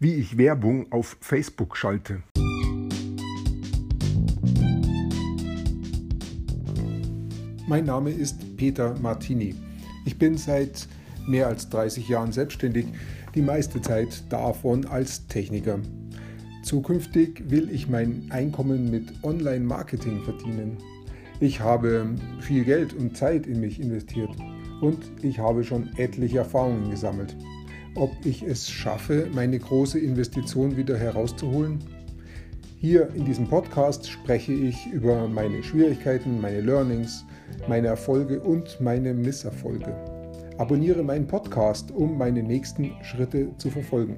wie ich Werbung auf Facebook schalte. Mein Name ist Peter Martini. Ich bin seit mehr als 30 Jahren selbstständig, die meiste Zeit davon als Techniker. Zukünftig will ich mein Einkommen mit Online-Marketing verdienen. Ich habe viel Geld und Zeit in mich investiert und ich habe schon etliche Erfahrungen gesammelt ob ich es schaffe, meine große Investition wieder herauszuholen? Hier in diesem Podcast spreche ich über meine Schwierigkeiten, meine Learnings, meine Erfolge und meine Misserfolge. Abonniere meinen Podcast, um meine nächsten Schritte zu verfolgen.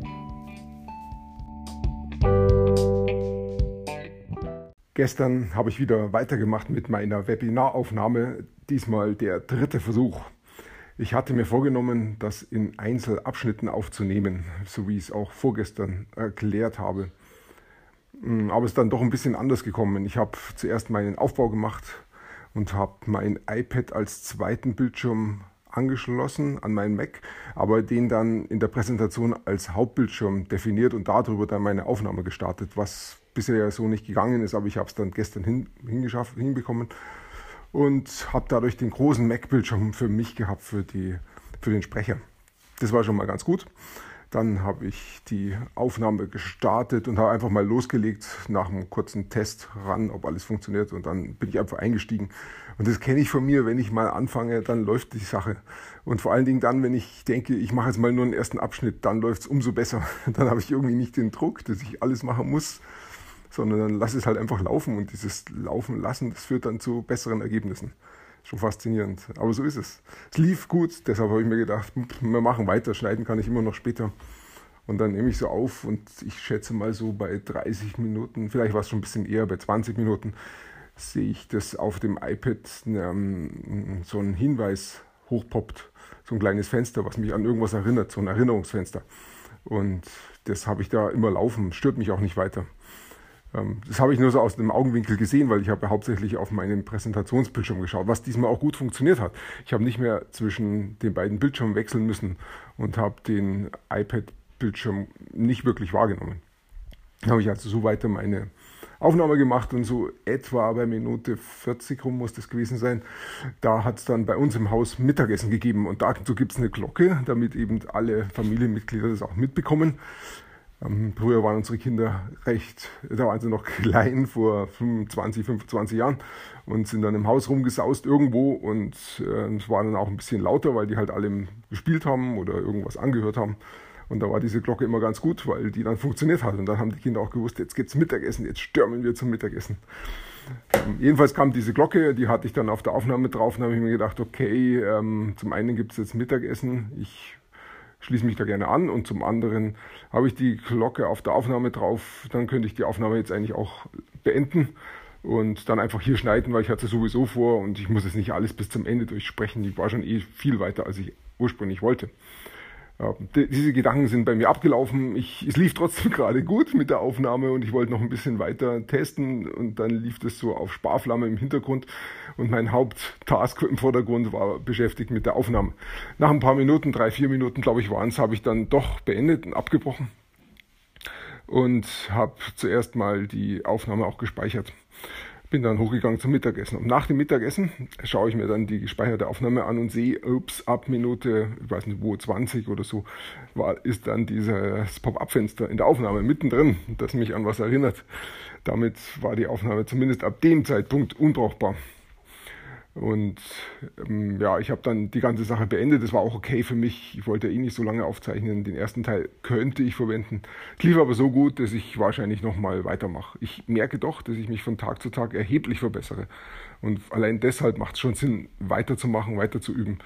Gestern habe ich wieder weitergemacht mit meiner Webinaraufnahme, diesmal der dritte Versuch. Ich hatte mir vorgenommen, das in Einzelabschnitten aufzunehmen, so wie ich es auch vorgestern erklärt habe. Mm, aber es ist dann doch ein bisschen anders gekommen. Ich habe zuerst meinen Aufbau gemacht und habe mein iPad als zweiten Bildschirm angeschlossen an meinen Mac, aber den dann in der Präsentation als Hauptbildschirm definiert und darüber dann meine Aufnahme gestartet, was bisher so nicht gegangen ist, aber ich habe es dann gestern hin, hingeschafft, hinbekommen und habe dadurch den großen Mac-Bildschirm für mich gehabt, für, die, für den Sprecher. Das war schon mal ganz gut. Dann habe ich die Aufnahme gestartet und habe einfach mal losgelegt nach einem kurzen Test ran, ob alles funktioniert. Und dann bin ich einfach eingestiegen. Und das kenne ich von mir, wenn ich mal anfange, dann läuft die Sache. Und vor allen Dingen dann, wenn ich denke, ich mache jetzt mal nur einen ersten Abschnitt, dann läuft es umso besser. Dann habe ich irgendwie nicht den Druck, dass ich alles machen muss, sondern dann lass es halt einfach laufen und dieses Laufen lassen, das führt dann zu besseren Ergebnissen. Schon faszinierend. Aber so ist es. Es lief gut, deshalb habe ich mir gedacht, wir machen weiter, schneiden kann ich immer noch später. Und dann nehme ich so auf und ich schätze mal so bei 30 Minuten, vielleicht war es schon ein bisschen eher, bei 20 Minuten, sehe ich, dass auf dem iPad ähm, so ein Hinweis hochpoppt, so ein kleines Fenster, was mich an irgendwas erinnert, so ein Erinnerungsfenster. Und das habe ich da immer laufen, stört mich auch nicht weiter. Ähm, das habe ich nur so aus dem Augenwinkel gesehen, weil ich habe hauptsächlich auf meinen Präsentationsbildschirm geschaut, was diesmal auch gut funktioniert hat. Ich habe nicht mehr zwischen den beiden Bildschirmen wechseln müssen und habe den iPad-Bildschirm nicht wirklich wahrgenommen. Da habe ich also so weiter meine Aufnahme gemacht und so etwa bei Minute 40 rum muss das gewesen sein. Da hat es dann bei uns im Haus Mittagessen gegeben und dazu gibt es eine Glocke, damit eben alle Familienmitglieder das auch mitbekommen. Ähm, früher waren unsere Kinder recht, da waren sie noch klein, vor 25, 25 Jahren und sind dann im Haus rumgesaust irgendwo und äh, es war dann auch ein bisschen lauter, weil die halt alle gespielt haben oder irgendwas angehört haben. Und da war diese Glocke immer ganz gut, weil die dann funktioniert hat. Und dann haben die Kinder auch gewusst, jetzt geht's Mittagessen, jetzt stürmen wir zum Mittagessen. Ähm, jedenfalls kam diese Glocke, die hatte ich dann auf der Aufnahme drauf und habe ich mir gedacht, okay, ähm, zum einen gibt es jetzt Mittagessen, ich schließe mich da gerne an und zum anderen habe ich die Glocke auf der Aufnahme drauf, dann könnte ich die Aufnahme jetzt eigentlich auch beenden und dann einfach hier schneiden, weil ich hatte sowieso vor und ich muss jetzt nicht alles bis zum Ende durchsprechen. Ich war schon eh viel weiter, als ich ursprünglich wollte. Diese Gedanken sind bei mir abgelaufen. Ich, es lief trotzdem gerade gut mit der Aufnahme und ich wollte noch ein bisschen weiter testen und dann lief das so auf Sparflamme im Hintergrund und mein Haupttask im Vordergrund war beschäftigt mit der Aufnahme. Nach ein paar Minuten, drei, vier Minuten, glaube ich, waren es, habe ich dann doch beendet und abgebrochen und habe zuerst mal die Aufnahme auch gespeichert bin dann hochgegangen zum Mittagessen. Und nach dem Mittagessen schaue ich mir dann die gespeicherte Aufnahme an und sehe, ups, ab Minute, ich weiß nicht wo, 20 oder so, war, ist dann dieses Pop-up-Fenster in der Aufnahme mittendrin, das mich an was erinnert. Damit war die Aufnahme zumindest ab dem Zeitpunkt unbrauchbar. Und ähm, ja, ich habe dann die ganze Sache beendet. Das war auch okay für mich. Ich wollte eh nicht so lange aufzeichnen. Den ersten Teil könnte ich verwenden. Es lief aber so gut, dass ich wahrscheinlich nochmal weitermache. Ich merke doch, dass ich mich von Tag zu Tag erheblich verbessere. Und allein deshalb macht es schon Sinn, weiterzumachen, weiter zu üben.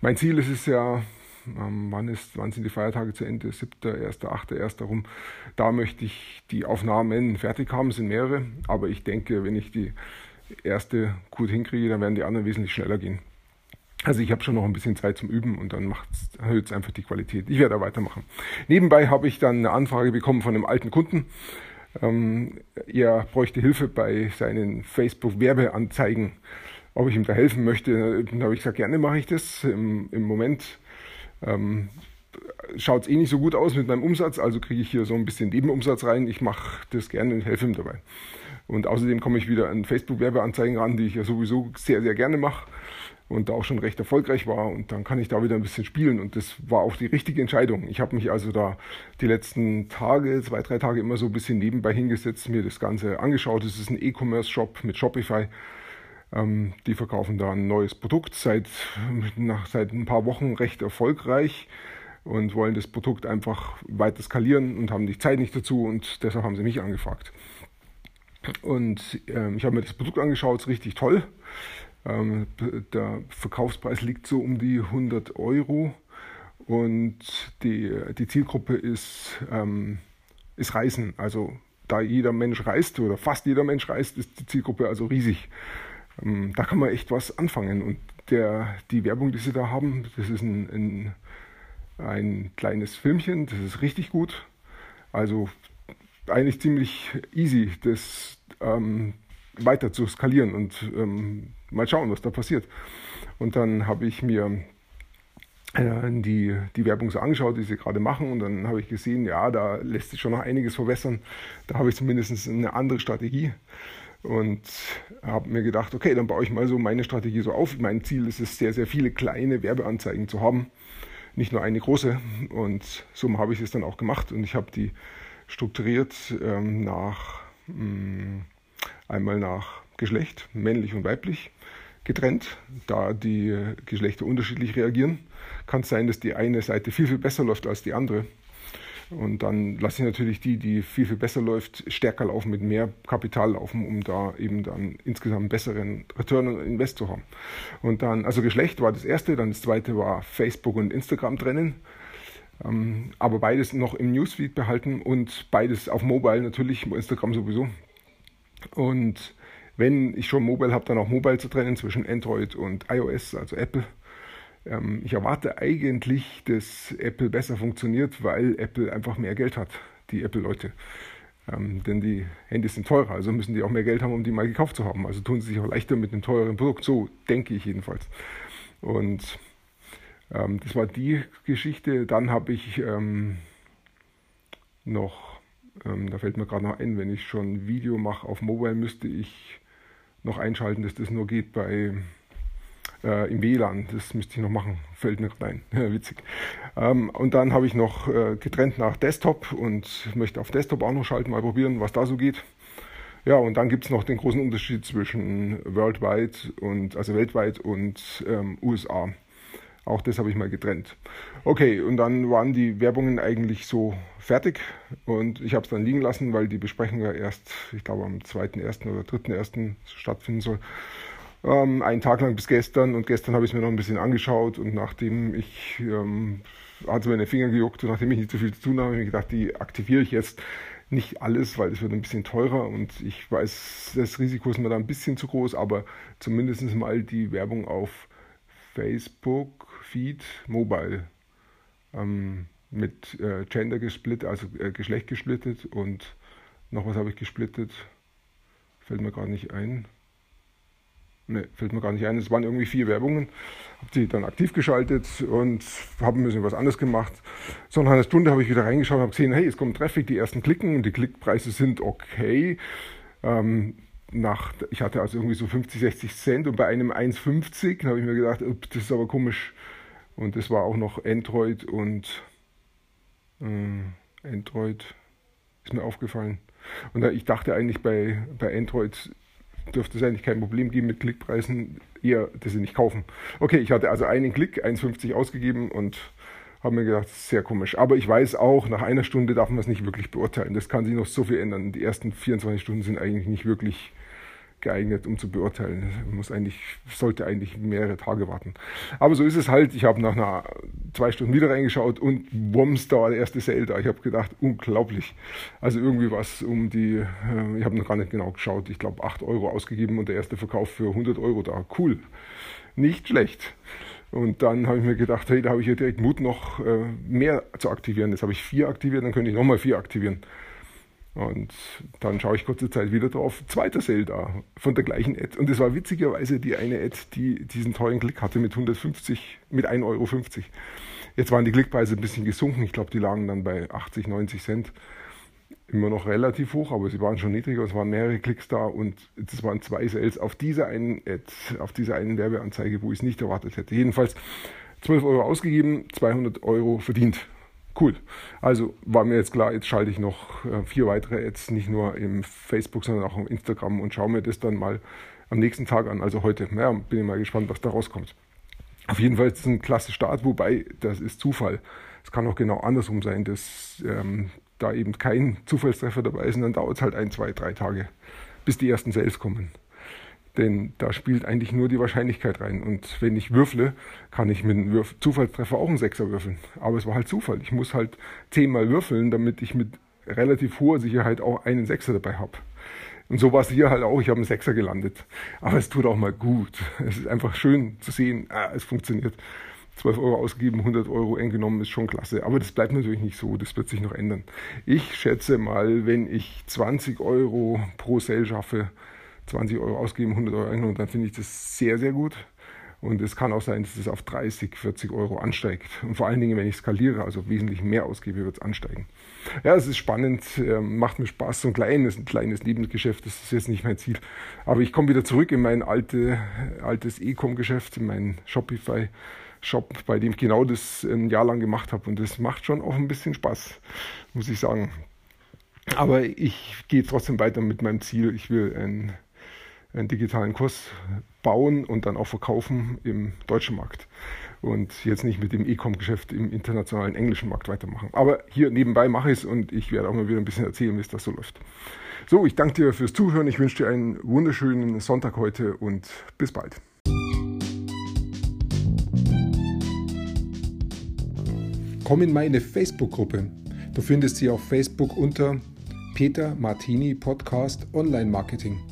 Mein Ziel ist es ja, ähm, wann, ist, wann sind die Feiertage zu Ende? 7., 1., 8., 1. rum. Da möchte ich die Aufnahmen fertig haben, es sind mehrere. Aber ich denke, wenn ich die erste gut hinkriege, dann werden die anderen wesentlich schneller gehen. Also ich habe schon noch ein bisschen Zeit zum Üben und dann erhöht es einfach die Qualität. Ich werde da weitermachen. Nebenbei habe ich dann eine Anfrage bekommen von einem alten Kunden. Ähm, er bräuchte Hilfe bei seinen Facebook-Werbeanzeigen, ob ich ihm da helfen möchte. Dann habe ich gesagt, gerne mache ich das. Im, im Moment ähm, schaut es eh nicht so gut aus mit meinem Umsatz, also kriege ich hier so ein bisschen Nebenumsatz rein. Ich mache das gerne und helfe ihm dabei. Und außerdem komme ich wieder an Facebook-Werbeanzeigen ran, die ich ja sowieso sehr, sehr gerne mache und da auch schon recht erfolgreich war. Und dann kann ich da wieder ein bisschen spielen. Und das war auch die richtige Entscheidung. Ich habe mich also da die letzten Tage, zwei, drei Tage immer so ein bisschen nebenbei hingesetzt, mir das Ganze angeschaut. Es ist ein E-Commerce-Shop mit Shopify. Ähm, die verkaufen da ein neues Produkt seit, nach, seit ein paar Wochen recht erfolgreich und wollen das Produkt einfach weiter skalieren und haben die Zeit nicht dazu und deshalb haben sie mich angefragt. Und ähm, ich habe mir das Produkt angeschaut, ist richtig toll. Ähm, der Verkaufspreis liegt so um die 100 Euro und die, die Zielgruppe ist, ähm, ist Reisen. Also da jeder Mensch reist oder fast jeder Mensch reist, ist die Zielgruppe also riesig. Ähm, da kann man echt was anfangen. Und der, die Werbung, die sie da haben, das ist ein, ein, ein kleines Filmchen, das ist richtig gut. Also eigentlich ziemlich easy, das ähm, weiter zu skalieren und ähm, mal schauen, was da passiert. Und dann habe ich mir äh, die, die Werbung so angeschaut, die sie gerade machen, und dann habe ich gesehen, ja, da lässt sich schon noch einiges verbessern. Da habe ich zumindest eine andere Strategie und habe mir gedacht, okay, dann baue ich mal so meine Strategie so auf. Mein Ziel ist es, sehr, sehr viele kleine Werbeanzeigen zu haben, nicht nur eine große. Und so habe ich es dann auch gemacht und ich habe die strukturiert ähm, nach mh, mm, einmal nach Geschlecht, männlich und weiblich, getrennt, da die Geschlechter unterschiedlich reagieren. Kann es sein, dass die eine Seite viel, viel besser läuft als die andere. Und dann lasse ich natürlich die, die viel, viel besser läuft, stärker laufen, mit mehr Kapital laufen, um da eben dann insgesamt einen besseren Return on Invest zu haben. Und dann, also Geschlecht war das erste, dann das zweite war Facebook und Instagram trennen. Ähm, aber beides noch im Newsfeed behalten und beides auf Mobile natürlich, Instagram sowieso. Und wenn ich schon Mobile habe, dann auch Mobile zu trennen zwischen Android und iOS, also Apple. Ähm, ich erwarte eigentlich, dass Apple besser funktioniert, weil Apple einfach mehr Geld hat, die Apple-Leute. Ähm, denn die Handys sind teurer, also müssen die auch mehr Geld haben, um die mal gekauft zu haben. Also tun sie sich auch leichter mit einem teureren Produkt. So denke ich jedenfalls. Und ähm, das war die Geschichte. Dann habe ich ähm, noch, ähm, da fällt mir gerade noch ein, wenn ich schon Video mache auf Mobile, müsste ich noch einschalten, dass das nur geht bei äh, im WLAN. Das müsste ich noch machen, fällt mir gerade ein. Witzig. Ähm, und dann habe ich noch äh, getrennt nach Desktop und möchte auf Desktop auch noch schalten, mal probieren, was da so geht. Ja, und dann gibt es noch den großen Unterschied zwischen worldwide und also weltweit und ähm, USA. Auch das habe ich mal getrennt. Okay, und dann waren die Werbungen eigentlich so fertig und ich habe es dann liegen lassen, weil die Besprechung ja erst, ich glaube, am 2.1. oder 3.1. stattfinden soll. Ähm, einen Tag lang bis gestern und gestern habe ich es mir noch ein bisschen angeschaut und nachdem ich, ähm, hat es mir in den Finger gejuckt und nachdem ich nicht so viel zu tun habe, habe ich mir gedacht, die aktiviere ich jetzt nicht alles, weil es wird ein bisschen teurer und ich weiß, das Risiko ist mir da ein bisschen zu groß, aber zumindest mal die Werbung auf Facebook Feed Mobile ähm, mit äh, Gender gesplittet, also äh, Geschlecht gesplittet und noch was habe ich gesplittet, fällt mir gar nicht ein. Ne, fällt mir gar nicht ein. Es waren irgendwie vier Werbungen. Habe die dann aktiv geschaltet und habe ein bisschen was anderes gemacht. So nach einer Stunde habe ich wieder reingeschaut und habe gesehen, hey, es kommt Traffic, die ersten klicken und die Klickpreise sind okay. Ähm, nach, ich hatte also irgendwie so 50, 60 Cent und bei einem 1,50 habe ich mir gedacht, das ist aber komisch. Und das war auch noch Android und äh, Android ist mir aufgefallen. Und ich dachte eigentlich bei, bei Android dürfte es eigentlich kein Problem geben mit Klickpreisen, eher, dass sie nicht kaufen. Okay, ich hatte also einen Klick, 1,50 ausgegeben und habe mir gedacht, sehr komisch. Aber ich weiß auch, nach einer Stunde darf man es nicht wirklich beurteilen. Das kann sich noch so viel ändern. Die ersten 24 Stunden sind eigentlich nicht wirklich geeignet, um zu beurteilen. Muss eigentlich, sollte eigentlich mehrere Tage warten. Aber so ist es halt. Ich habe nach einer zwei Stunden wieder reingeschaut und wumms, da war der erste Sale da. Ich habe gedacht, unglaublich. Also irgendwie was um die, äh, ich habe noch gar nicht genau geschaut, ich glaube 8 Euro ausgegeben und der erste Verkauf für 100 Euro da. Cool. Nicht schlecht. Und dann habe ich mir gedacht, hey, da habe ich ja direkt Mut, noch äh, mehr zu aktivieren. Jetzt habe ich vier aktiviert, dann könnte ich nochmal vier aktivieren. Und dann schaue ich kurze Zeit wieder drauf, zweiter Sale da, von der gleichen Ad. Und es war witzigerweise die eine Ad, die diesen teuren Klick hatte mit 150, mit 1,50 Euro. Jetzt waren die Klickpreise ein bisschen gesunken. Ich glaube, die lagen dann bei 80, 90 Cent. Immer noch relativ hoch, aber sie waren schon niedriger. Es waren mehrere Klicks da und es waren zwei Sales auf dieser einen Ad, auf dieser einen Werbeanzeige, wo ich es nicht erwartet hätte. Jedenfalls 12 Euro ausgegeben, 200 Euro verdient. Cool. Also war mir jetzt klar, jetzt schalte ich noch äh, vier weitere Ads, nicht nur im Facebook, sondern auch im Instagram und schaue mir das dann mal am nächsten Tag an, also heute. Ja, bin ich mal gespannt, was da rauskommt. Auf jeden Fall ist es ein klasse Start, wobei das ist Zufall. Es kann auch genau andersrum sein, dass ähm, da eben kein Zufallstreffer dabei ist und dann dauert es halt ein, zwei, drei Tage, bis die ersten Sales kommen. Denn da spielt eigentlich nur die Wahrscheinlichkeit rein. Und wenn ich würfle, kann ich mit einem Würf Zufallstreffer auch einen Sechser würfeln. Aber es war halt Zufall. Ich muss halt zehnmal würfeln, damit ich mit relativ hoher Sicherheit auch einen Sechser dabei habe. Und so war es hier halt auch. Ich habe einen Sechser gelandet. Aber es tut auch mal gut. Es ist einfach schön zu sehen, ah, es funktioniert. 12 Euro ausgegeben, 100 Euro eng genommen, ist schon klasse. Aber das bleibt natürlich nicht so, das wird sich noch ändern. Ich schätze mal, wenn ich 20 Euro pro Sale schaffe, 20 Euro ausgeben, 100 Euro eingenommen, dann finde ich das sehr, sehr gut. Und es kann auch sein, dass es auf 30, 40 Euro ansteigt. Und vor allen Dingen, wenn ich skaliere, also wesentlich mehr ausgebe, wird es ansteigen. Ja, es ist spannend, ähm, macht mir Spaß. So ein kleines, ein kleines Nebengeschäft, das ist jetzt nicht mein Ziel. Aber ich komme wieder zurück in mein alte, altes E-Com-Geschäft, in mein Shopify-Shop, bei dem ich genau das ein Jahr lang gemacht habe. Und das macht schon auch ein bisschen Spaß, muss ich sagen. Aber ich gehe trotzdem weiter mit meinem Ziel. Ich will ein einen digitalen Kurs bauen und dann auch verkaufen im deutschen Markt. Und jetzt nicht mit dem E-Com-Geschäft im internationalen englischen Markt weitermachen. Aber hier nebenbei mache ich es und ich werde auch mal wieder ein bisschen erzählen, wie es das so läuft. So, ich danke dir fürs Zuhören. Ich wünsche dir einen wunderschönen Sonntag heute und bis bald. Komm in meine Facebook-Gruppe. Du findest sie auf Facebook unter Peter Martini Podcast Online Marketing.